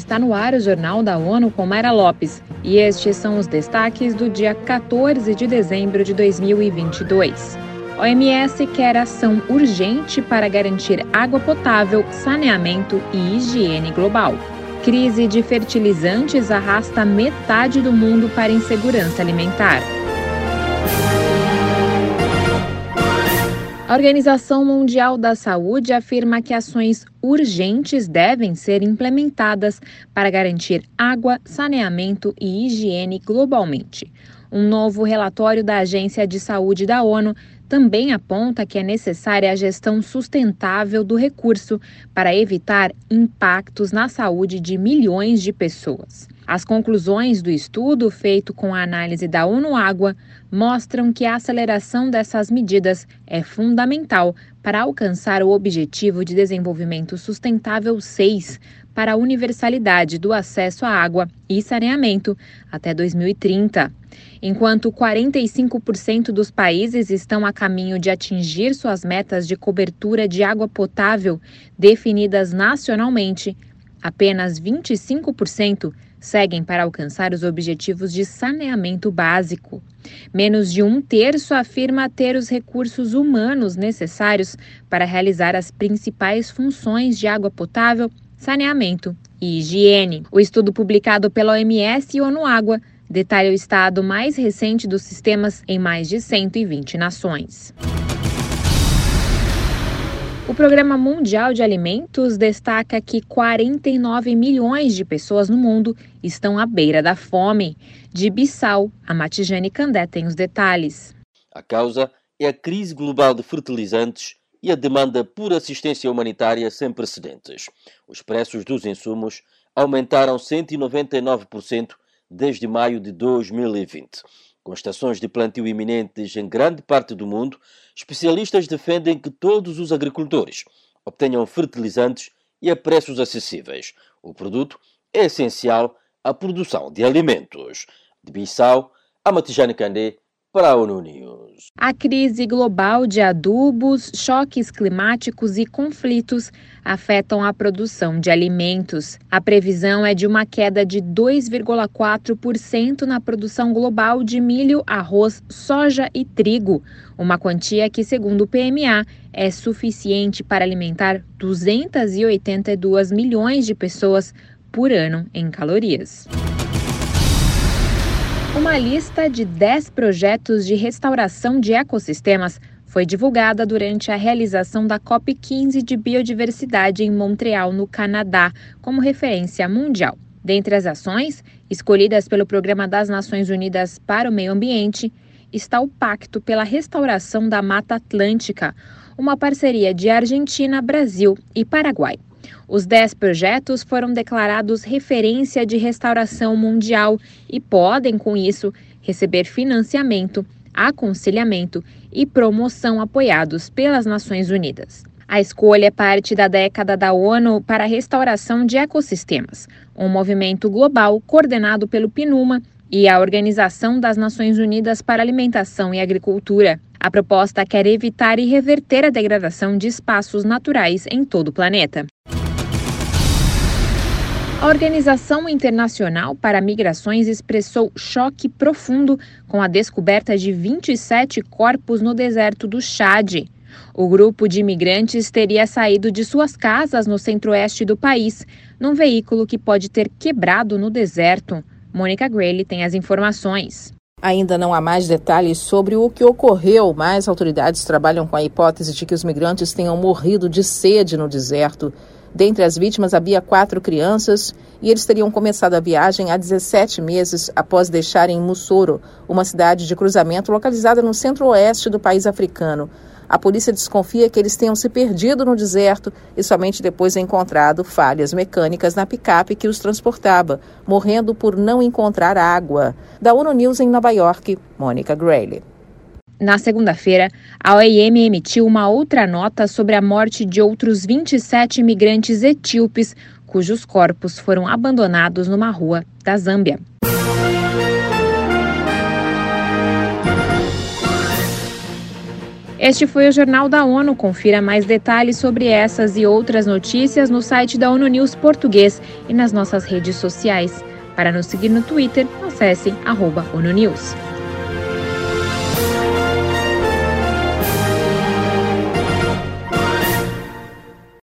Está no ar o Jornal da ONU com Mayra Lopes. E estes são os destaques do dia 14 de dezembro de 2022. OMS quer ação urgente para garantir água potável, saneamento e higiene global. Crise de fertilizantes arrasta metade do mundo para insegurança alimentar. A Organização Mundial da Saúde afirma que ações urgentes devem ser implementadas para garantir água, saneamento e higiene globalmente. Um novo relatório da Agência de Saúde da ONU também aponta que é necessária a gestão sustentável do recurso para evitar impactos na saúde de milhões de pessoas. As conclusões do estudo, feito com a análise da ONU Água, mostram que a aceleração dessas medidas é fundamental para alcançar o Objetivo de Desenvolvimento Sustentável 6 para a universalidade do acesso à água e saneamento até 2030. Enquanto 45% dos países estão a caminho de atingir suas metas de cobertura de água potável definidas nacionalmente, apenas 25% seguem para alcançar os objetivos de saneamento básico. Menos de um terço afirma ter os recursos humanos necessários para realizar as principais funções de água potável, saneamento e higiene. O estudo publicado pela OMS e ONU Água detalha o estado mais recente dos sistemas em mais de 120 nações. O Programa Mundial de Alimentos destaca que 49 milhões de pessoas no mundo estão à beira da fome. De Bissau, a Matijane Candé tem os detalhes. A causa é a crise global de fertilizantes e a demanda por assistência humanitária sem precedentes. Os preços dos insumos aumentaram 199% desde maio de 2020. Com estações de plantio iminentes em grande parte do mundo, especialistas defendem que todos os agricultores obtenham fertilizantes e a preços acessíveis. O produto é essencial à produção de alimentos. De Bissau, a Matijane Candé, para a ONU News. A crise global de adubos, choques climáticos e conflitos afetam a produção de alimentos. A previsão é de uma queda de 2,4% na produção global de milho, arroz, soja e trigo, uma quantia que, segundo o PMA, é suficiente para alimentar 282 milhões de pessoas por ano em calorias. Uma lista de 10 projetos de restauração de ecossistemas foi divulgada durante a realização da COP15 de Biodiversidade em Montreal, no Canadá, como referência mundial. Dentre as ações, escolhidas pelo Programa das Nações Unidas para o Meio Ambiente, está o Pacto pela Restauração da Mata Atlântica, uma parceria de Argentina, Brasil e Paraguai. Os 10 projetos foram declarados referência de restauração mundial e podem, com isso, receber financiamento, aconselhamento e promoção apoiados pelas Nações Unidas. A escolha é parte da década da ONU para a restauração de ecossistemas, um movimento global coordenado pelo PNUMA e a Organização das Nações Unidas para Alimentação e Agricultura. A proposta quer evitar e reverter a degradação de espaços naturais em todo o planeta. A Organização Internacional para Migrações expressou choque profundo com a descoberta de 27 corpos no deserto do Chad. O grupo de imigrantes teria saído de suas casas no centro-oeste do país, num veículo que pode ter quebrado no deserto. Mônica Grayle tem as informações. Ainda não há mais detalhes sobre o que ocorreu, mas autoridades trabalham com a hipótese de que os migrantes tenham morrido de sede no deserto. Dentre as vítimas havia quatro crianças e eles teriam começado a viagem há 17 meses após deixarem Mussoro, uma cidade de cruzamento localizada no centro-oeste do país africano. A polícia desconfia que eles tenham se perdido no deserto e somente depois encontrado falhas mecânicas na picape que os transportava, morrendo por não encontrar água. Da ONU News em Nova York, Mônica Grayle. Na segunda-feira, a OIM emitiu uma outra nota sobre a morte de outros 27 imigrantes etíopes cujos corpos foram abandonados numa rua da Zâmbia. Este foi o Jornal da ONU. Confira mais detalhes sobre essas e outras notícias no site da ONU News Português e nas nossas redes sociais. Para nos seguir no Twitter, acesse arroba ONU News.